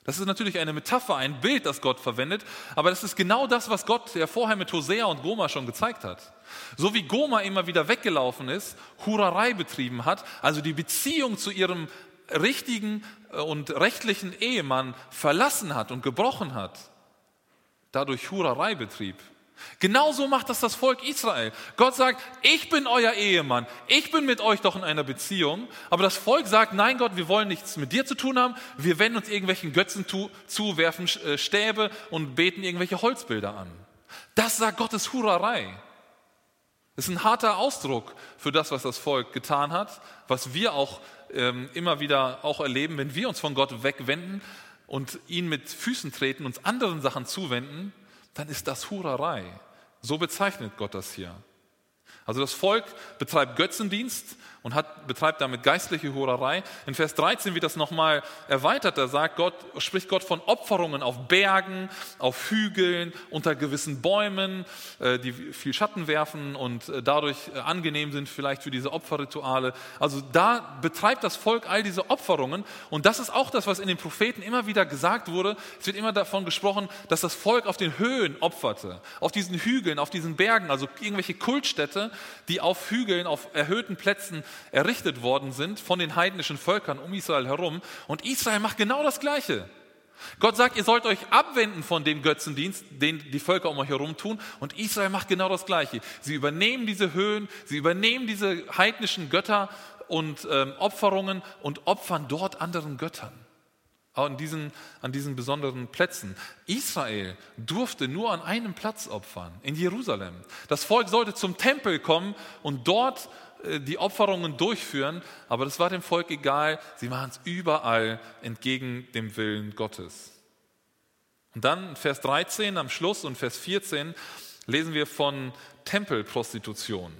Das ist natürlich eine Metapher, ein Bild, das Gott verwendet, aber das ist genau das, was Gott ja vorher mit Hosea und Goma schon gezeigt hat. So wie Goma immer wieder weggelaufen ist, Hurerei betrieben hat, also die Beziehung zu ihrem richtigen äh, und rechtlichen Ehemann verlassen hat und gebrochen hat, dadurch Hurerei betrieb. Genauso macht das das Volk Israel. Gott sagt, ich bin euer Ehemann, ich bin mit euch doch in einer Beziehung. Aber das Volk sagt, nein Gott, wir wollen nichts mit dir zu tun haben. Wir wenden uns irgendwelchen Götzen zu, zu werfen äh, Stäbe und beten irgendwelche Holzbilder an. Das sagt Gottes Hurerei. Das ist ein harter Ausdruck für das, was das Volk getan hat, was wir auch ähm, immer wieder auch erleben, wenn wir uns von Gott wegwenden und ihn mit Füßen treten, uns anderen Sachen zuwenden, dann ist das Hurerei. So bezeichnet Gott das hier. Also das Volk betreibt Götzendienst und hat, betreibt damit geistliche Hurerei. In Vers 13 wird das nochmal erweitert. Da sagt Gott, spricht Gott von Opferungen auf Bergen, auf Hügeln, unter gewissen Bäumen, äh, die viel Schatten werfen und äh, dadurch äh, angenehm sind vielleicht für diese Opferrituale. Also da betreibt das Volk all diese Opferungen. Und das ist auch das, was in den Propheten immer wieder gesagt wurde. Es wird immer davon gesprochen, dass das Volk auf den Höhen opferte, auf diesen Hügeln, auf diesen Bergen, also irgendwelche Kultstätte, die auf Hügeln, auf erhöhten Plätzen errichtet worden sind von den heidnischen Völkern um Israel herum. Und Israel macht genau das Gleiche. Gott sagt, ihr sollt euch abwenden von dem Götzendienst, den die Völker um euch herum tun. Und Israel macht genau das Gleiche. Sie übernehmen diese Höhen, sie übernehmen diese heidnischen Götter und ähm, Opferungen und opfern dort anderen Göttern. An diesen, an diesen besonderen Plätzen. Israel durfte nur an einem Platz opfern, in Jerusalem. Das Volk sollte zum Tempel kommen und dort die Opferungen durchführen, aber das war dem Volk egal. Sie machen es überall entgegen dem Willen Gottes. Und dann Vers 13 am Schluss und Vers 14 lesen wir von Tempelprostitution.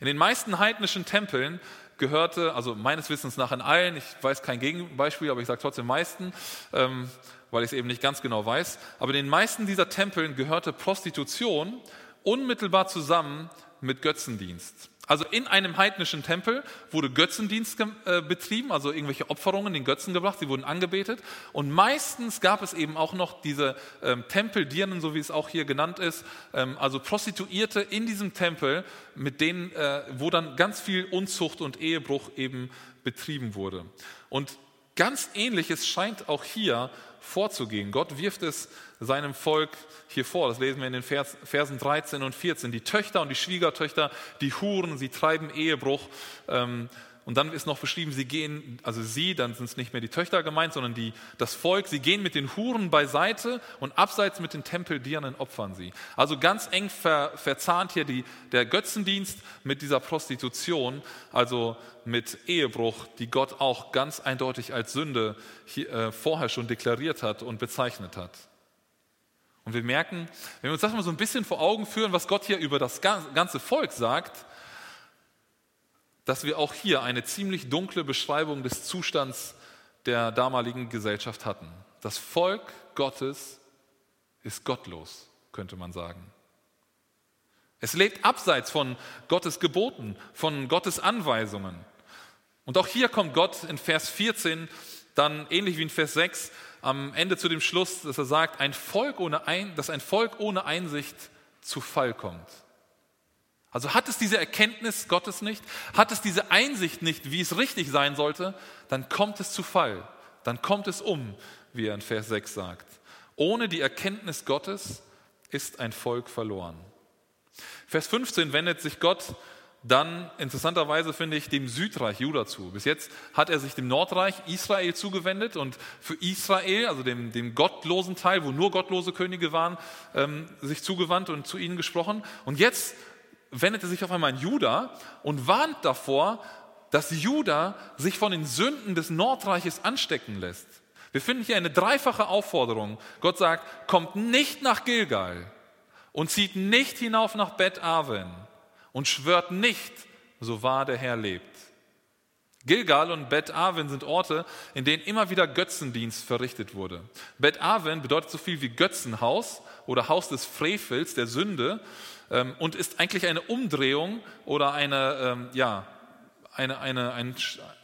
In den meisten heidnischen Tempeln gehörte, also meines Wissens nach in allen, ich weiß kein Gegenbeispiel, aber ich sage trotzdem meisten, ähm, weil ich es eben nicht ganz genau weiß, aber in den meisten dieser Tempeln gehörte Prostitution unmittelbar zusammen mit Götzendienst. Also in einem heidnischen Tempel wurde Götzendienst äh, betrieben, also irgendwelche Opferungen den Götzen gebracht, sie wurden angebetet. Und meistens gab es eben auch noch diese ähm, Tempeldirnen, so wie es auch hier genannt ist, ähm, also Prostituierte in diesem Tempel, mit denen, äh, wo dann ganz viel Unzucht und Ehebruch eben betrieben wurde. Und ganz ähnliches scheint auch hier vorzugehen. Gott wirft es seinem Volk hier vor. Das lesen wir in den Vers, Versen 13 und 14. Die Töchter und die Schwiegertöchter, die Huren, sie treiben Ehebruch. Ähm, und dann ist noch beschrieben, sie gehen, also sie, dann sind es nicht mehr die Töchter gemeint, sondern die, das Volk, sie gehen mit den Huren beiseite und abseits mit den Tempeldirnen opfern sie. Also ganz eng ver, verzahnt hier die, der Götzendienst mit dieser Prostitution, also mit Ehebruch, die Gott auch ganz eindeutig als Sünde hier, äh, vorher schon deklariert hat und bezeichnet hat. Und wir merken, wenn wir uns das mal so ein bisschen vor Augen führen, was Gott hier über das ganze Volk sagt, dass wir auch hier eine ziemlich dunkle Beschreibung des Zustands der damaligen Gesellschaft hatten. Das Volk Gottes ist gottlos, könnte man sagen. Es lebt abseits von Gottes Geboten, von Gottes Anweisungen. Und auch hier kommt Gott in Vers 14 dann ähnlich wie in Vers 6 am Ende zu dem Schluss, dass er sagt, ein Volk ohne ein, dass ein Volk ohne Einsicht zu Fall kommt. Also hat es diese Erkenntnis Gottes nicht, hat es diese Einsicht nicht, wie es richtig sein sollte, dann kommt es zu Fall, dann kommt es um, wie er in Vers 6 sagt. Ohne die Erkenntnis Gottes ist ein Volk verloren. Vers 15 wendet sich Gott dann interessanterweise finde ich dem Südreich Juda zu. Bis jetzt hat er sich dem Nordreich Israel zugewendet und für Israel, also dem, dem gottlosen Teil, wo nur gottlose Könige waren, ähm, sich zugewandt und zu ihnen gesprochen. Und jetzt wendet er sich auf einmal an Juda und warnt davor, dass Juda sich von den Sünden des Nordreiches anstecken lässt. Wir finden hier eine dreifache Aufforderung. Gott sagt, kommt nicht nach Gilgal und zieht nicht hinauf nach Bet Aven und schwört nicht, so wahr der Herr lebt. Gilgal und Bet Aven sind Orte, in denen immer wieder Götzendienst verrichtet wurde. Bet Aven bedeutet so viel wie Götzenhaus oder Haus des Frevels, der Sünde, ähm, und ist eigentlich eine Umdrehung oder eine, ähm, ja, eine, eine, ein,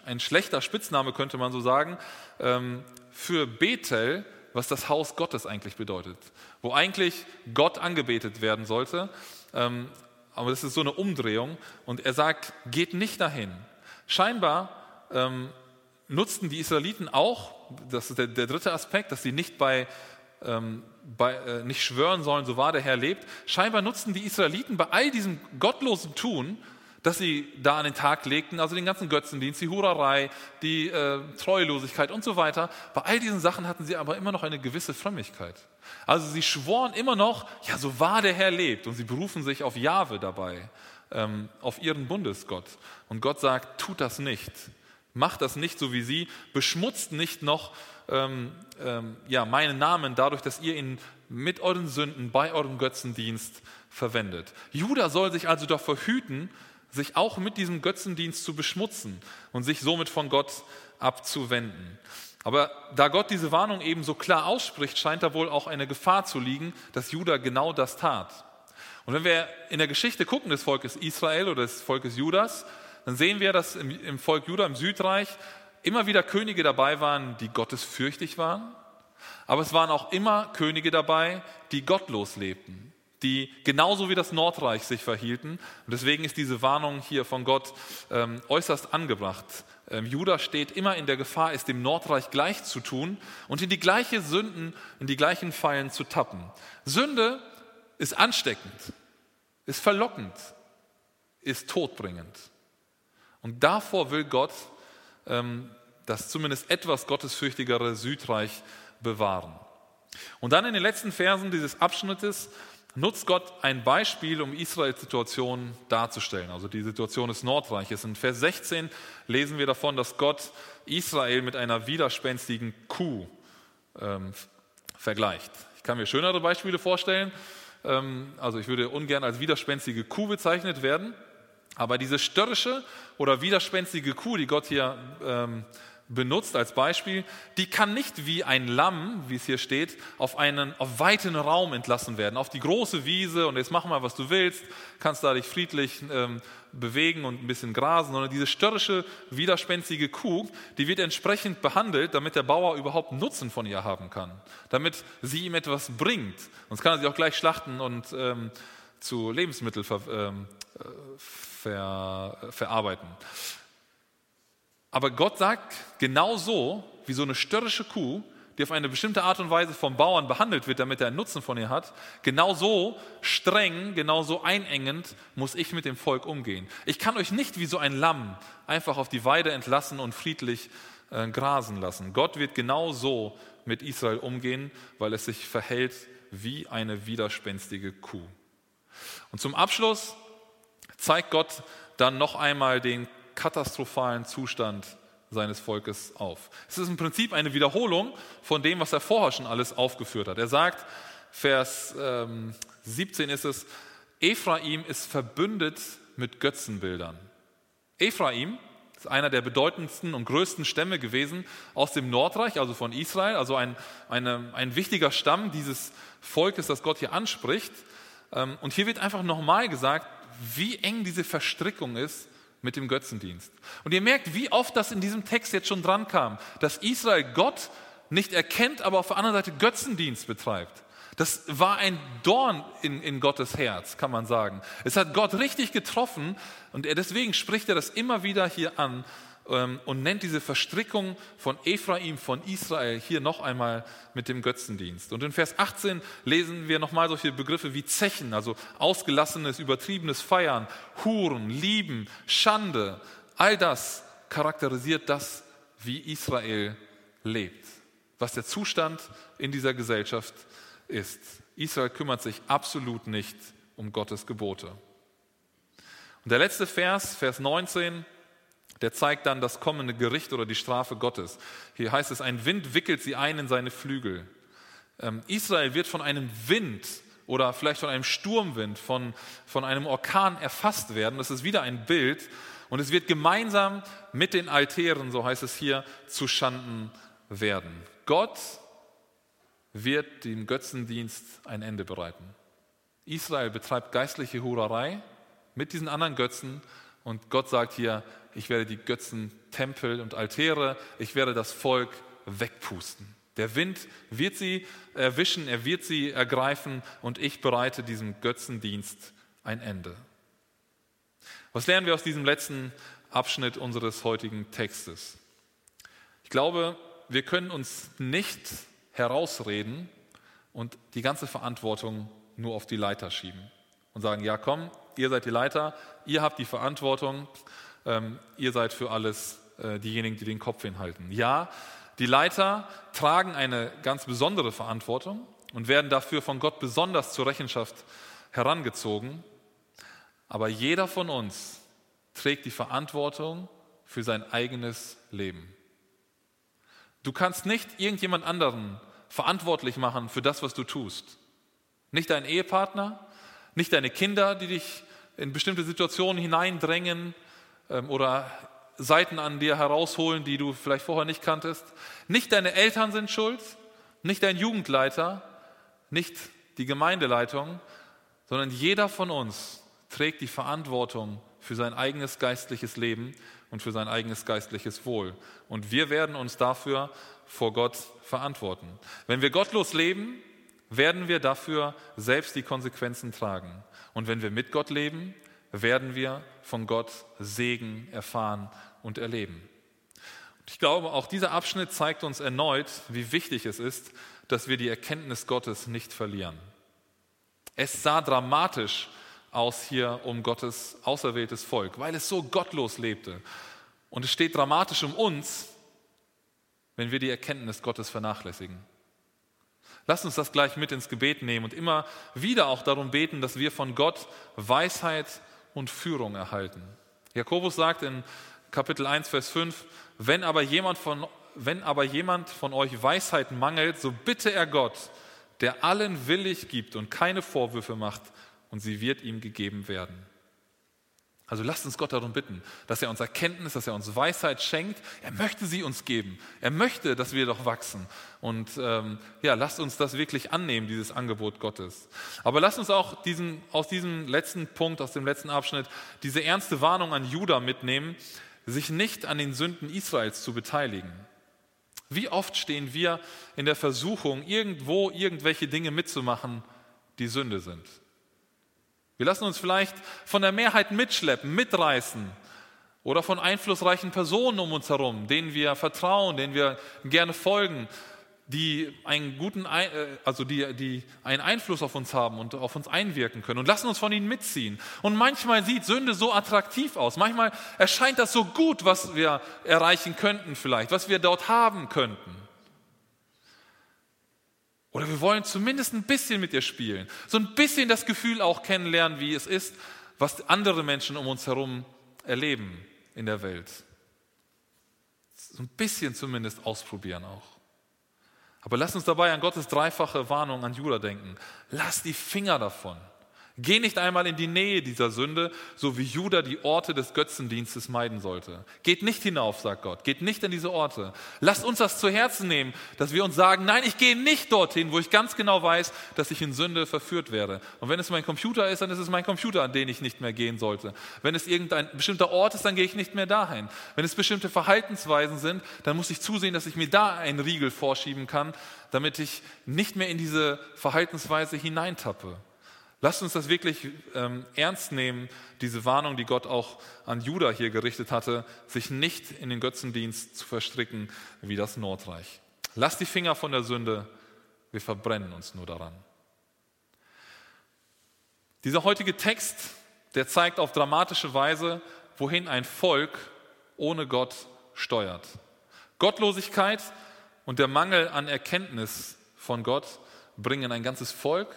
ein schlechter Spitzname, könnte man so sagen, ähm, für Bethel, was das Haus Gottes eigentlich bedeutet, wo eigentlich Gott angebetet werden sollte aber das ist so eine Umdrehung. Und er sagt, geht nicht dahin. Scheinbar ähm, nutzten die Israeliten auch, das ist der, der dritte Aspekt, dass sie nicht bei, ähm, bei äh, nicht schwören sollen, so wahr der Herr lebt. Scheinbar nutzten die Israeliten bei all diesem gottlosen Tun das sie da an den Tag legten, also den ganzen Götzendienst, die Hurerei, die äh, Treulosigkeit und so weiter. Bei all diesen Sachen hatten sie aber immer noch eine gewisse Frömmigkeit. Also sie schworen immer noch, ja, so wahr der Herr lebt. Und sie berufen sich auf Jahwe dabei, ähm, auf ihren Bundesgott. Und Gott sagt, tut das nicht. Macht das nicht so wie sie, beschmutzt nicht noch ähm, ähm, ja, meinen Namen dadurch, dass ihr ihn mit euren Sünden bei eurem Götzendienst verwendet. Judah soll sich also davor hüten, sich auch mit diesem Götzendienst zu beschmutzen und sich somit von Gott abzuwenden. Aber da Gott diese Warnung eben so klar ausspricht, scheint da wohl auch eine Gefahr zu liegen, dass Judah genau das tat. Und wenn wir in der Geschichte gucken des Volkes Israel oder des Volkes Judas, dann sehen wir, dass im, Volk Judah im Südreich immer wieder Könige dabei waren, die gottesfürchtig waren. Aber es waren auch immer Könige dabei, die gottlos lebten, die genauso wie das Nordreich sich verhielten. Und deswegen ist diese Warnung hier von Gott ähm, äußerst angebracht. Ähm, Judah steht immer in der Gefahr, es dem Nordreich gleich zu tun und in die gleiche Sünden, in die gleichen Fallen zu tappen. Sünde ist ansteckend, ist verlockend, ist todbringend. Und davor will Gott ähm, das zumindest etwas gottesfürchtigere Südreich bewahren. Und dann in den letzten Versen dieses Abschnittes nutzt Gott ein Beispiel, um Israels Situation darzustellen, also die Situation des Nordreiches. In Vers 16 lesen wir davon, dass Gott Israel mit einer widerspenstigen Kuh ähm, vergleicht. Ich kann mir schönere Beispiele vorstellen. Ähm, also ich würde ungern als widerspenstige Kuh bezeichnet werden, aber diese störrische oder widerspenstige Kuh, die Gott hier ähm, benutzt als Beispiel, die kann nicht wie ein Lamm, wie es hier steht, auf einen auf weiten Raum entlassen werden, auf die große Wiese und jetzt mach mal, was du willst, kannst da dich friedlich ähm, bewegen und ein bisschen grasen, sondern diese störrische, widerspenstige Kuh, die wird entsprechend behandelt, damit der Bauer überhaupt Nutzen von ihr haben kann, damit sie ihm etwas bringt. Sonst kann er sie auch gleich schlachten und ähm, zu Lebensmitteln ver, ähm, äh, ver, verarbeiten. Aber Gott sagt, genauso wie so eine störrische Kuh, die auf eine bestimmte Art und Weise vom Bauern behandelt wird, damit er einen Nutzen von ihr hat, genauso streng, genauso einengend muss ich mit dem Volk umgehen. Ich kann euch nicht wie so ein Lamm einfach auf die Weide entlassen und friedlich äh, grasen lassen. Gott wird genauso mit Israel umgehen, weil es sich verhält wie eine widerspenstige Kuh. Und zum Abschluss zeigt Gott dann noch einmal den katastrophalen Zustand seines Volkes auf. Es ist im Prinzip eine Wiederholung von dem, was er vorher schon alles aufgeführt hat. Er sagt, Vers ähm, 17 ist es, Ephraim ist verbündet mit Götzenbildern. Ephraim ist einer der bedeutendsten und größten Stämme gewesen aus dem Nordreich, also von Israel, also ein, eine, ein wichtiger Stamm dieses Volkes, das Gott hier anspricht. Ähm, und hier wird einfach nochmal gesagt, wie eng diese Verstrickung ist mit dem Götzendienst. Und ihr merkt, wie oft das in diesem Text jetzt schon dran kam, dass Israel Gott nicht erkennt, aber auf der anderen Seite Götzendienst betreibt. Das war ein Dorn in, in Gottes Herz, kann man sagen. Es hat Gott richtig getroffen und er, deswegen spricht er das immer wieder hier an und nennt diese Verstrickung von Ephraim, von Israel hier noch einmal mit dem Götzendienst. Und in Vers 18 lesen wir nochmal solche Begriffe wie Zechen, also ausgelassenes, übertriebenes Feiern, Huren, Lieben, Schande. All das charakterisiert das, wie Israel lebt, was der Zustand in dieser Gesellschaft ist. Israel kümmert sich absolut nicht um Gottes Gebote. Und der letzte Vers, Vers 19, der zeigt dann das kommende Gericht oder die Strafe Gottes. Hier heißt es, ein Wind wickelt sie ein in seine Flügel. Ähm, Israel wird von einem Wind oder vielleicht von einem Sturmwind, von, von einem Orkan erfasst werden. Das ist wieder ein Bild. Und es wird gemeinsam mit den Altären, so heißt es hier, zu Schanden werden. Gott wird dem Götzendienst ein Ende bereiten. Israel betreibt geistliche Hurerei mit diesen anderen Götzen und Gott sagt hier, ich werde die Götzen, Tempel und Altäre, ich werde das Volk wegpusten. Der Wind wird sie erwischen, er wird sie ergreifen und ich bereite diesem Götzendienst ein Ende. Was lernen wir aus diesem letzten Abschnitt unseres heutigen Textes? Ich glaube, wir können uns nicht herausreden und die ganze Verantwortung nur auf die Leiter schieben und sagen, ja komm, ihr seid die Leiter, ihr habt die Verantwortung, ähm, ihr seid für alles äh, diejenigen, die den Kopf hinhalten. Ja, die Leiter tragen eine ganz besondere Verantwortung und werden dafür von Gott besonders zur Rechenschaft herangezogen. Aber jeder von uns trägt die Verantwortung für sein eigenes Leben. Du kannst nicht irgendjemand anderen verantwortlich machen für das, was du tust. Nicht dein Ehepartner, nicht deine Kinder, die dich in bestimmte Situationen hineindrängen oder Seiten an dir herausholen, die du vielleicht vorher nicht kanntest. Nicht deine Eltern sind schuld, nicht dein Jugendleiter, nicht die Gemeindeleitung, sondern jeder von uns trägt die Verantwortung für sein eigenes geistliches Leben und für sein eigenes geistliches Wohl. Und wir werden uns dafür vor Gott verantworten. Wenn wir gottlos leben, werden wir dafür selbst die Konsequenzen tragen. Und wenn wir mit Gott leben, werden wir von Gott Segen erfahren und erleben. Ich glaube, auch dieser Abschnitt zeigt uns erneut, wie wichtig es ist, dass wir die Erkenntnis Gottes nicht verlieren. Es sah dramatisch aus hier um Gottes auserwähltes Volk, weil es so gottlos lebte. Und es steht dramatisch um uns, wenn wir die Erkenntnis Gottes vernachlässigen. Lasst uns das gleich mit ins Gebet nehmen und immer wieder auch darum beten, dass wir von Gott Weisheit und Führung erhalten. Jakobus sagt in Kapitel 1, Vers 5, wenn aber jemand von, wenn aber jemand von euch Weisheit mangelt, so bitte er Gott, der allen willig gibt und keine Vorwürfe macht, und sie wird ihm gegeben werden. Also lasst uns Gott darum bitten, dass er uns Erkenntnis, dass er uns Weisheit schenkt. Er möchte sie uns geben. Er möchte, dass wir doch wachsen. Und ähm, ja, lasst uns das wirklich annehmen, dieses Angebot Gottes. Aber lasst uns auch diesen, aus diesem letzten Punkt, aus dem letzten Abschnitt, diese ernste Warnung an Judah mitnehmen, sich nicht an den Sünden Israels zu beteiligen. Wie oft stehen wir in der Versuchung, irgendwo irgendwelche Dinge mitzumachen, die Sünde sind? Wir lassen uns vielleicht von der Mehrheit mitschleppen, mitreißen oder von einflussreichen Personen um uns herum, denen wir vertrauen, denen wir gerne folgen, die einen guten, äh, also die, die einen Einfluss auf uns haben und auf uns einwirken können und lassen uns von ihnen mitziehen. Und manchmal sieht Sünde so attraktiv aus. Manchmal erscheint das so gut, was wir erreichen könnten vielleicht, was wir dort haben könnten. Oder wir wollen zumindest ein bisschen mit ihr spielen. So ein bisschen das Gefühl auch kennenlernen, wie es ist, was andere Menschen um uns herum erleben in der Welt. So ein bisschen zumindest ausprobieren auch. Aber lass uns dabei an Gottes dreifache Warnung an Judah denken. Lass die Finger davon. Geh nicht einmal in die Nähe dieser Sünde, so wie Judah die Orte des Götzendienstes meiden sollte. Geht nicht hinauf, sagt Gott. Geht nicht in diese Orte. Lasst uns das zu Herzen nehmen, dass wir uns sagen, nein, ich gehe nicht dorthin, wo ich ganz genau weiß, dass ich in Sünde verführt werde. Und wenn es mein Computer ist, dann ist es mein Computer, an den ich nicht mehr gehen sollte. Wenn es irgendein bestimmter Ort ist, dann gehe ich nicht mehr dahin. Wenn es bestimmte Verhaltensweisen sind, dann muss ich zusehen, dass ich mir da einen Riegel vorschieben kann, damit ich nicht mehr in diese Verhaltensweise hineintappe. Lasst uns das wirklich ähm, ernst nehmen, diese Warnung, die Gott auch an Judah hier gerichtet hatte, sich nicht in den Götzendienst zu verstricken wie das Nordreich. Lasst die Finger von der Sünde, wir verbrennen uns nur daran. Dieser heutige Text, der zeigt auf dramatische Weise, wohin ein Volk ohne Gott steuert. Gottlosigkeit und der Mangel an Erkenntnis von Gott bringen ein ganzes Volk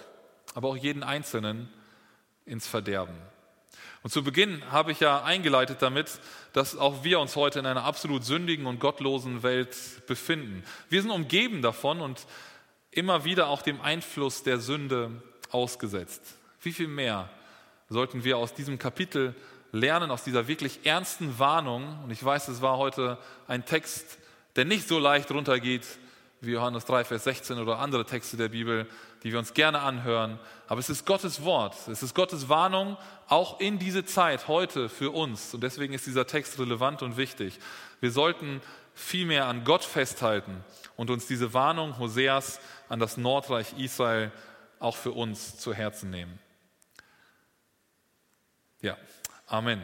aber auch jeden Einzelnen ins Verderben. Und zu Beginn habe ich ja eingeleitet damit, dass auch wir uns heute in einer absolut sündigen und gottlosen Welt befinden. Wir sind umgeben davon und immer wieder auch dem Einfluss der Sünde ausgesetzt. Wie viel mehr sollten wir aus diesem Kapitel lernen, aus dieser wirklich ernsten Warnung? Und ich weiß, es war heute ein Text, der nicht so leicht runtergeht wie Johannes 3, Vers 16 oder andere Texte der Bibel, die wir uns gerne anhören. Aber es ist Gottes Wort, es ist Gottes Warnung auch in diese Zeit heute für uns. Und deswegen ist dieser Text relevant und wichtig. Wir sollten vielmehr an Gott festhalten und uns diese Warnung Hoseas an das Nordreich Israel auch für uns zu Herzen nehmen. Ja, Amen.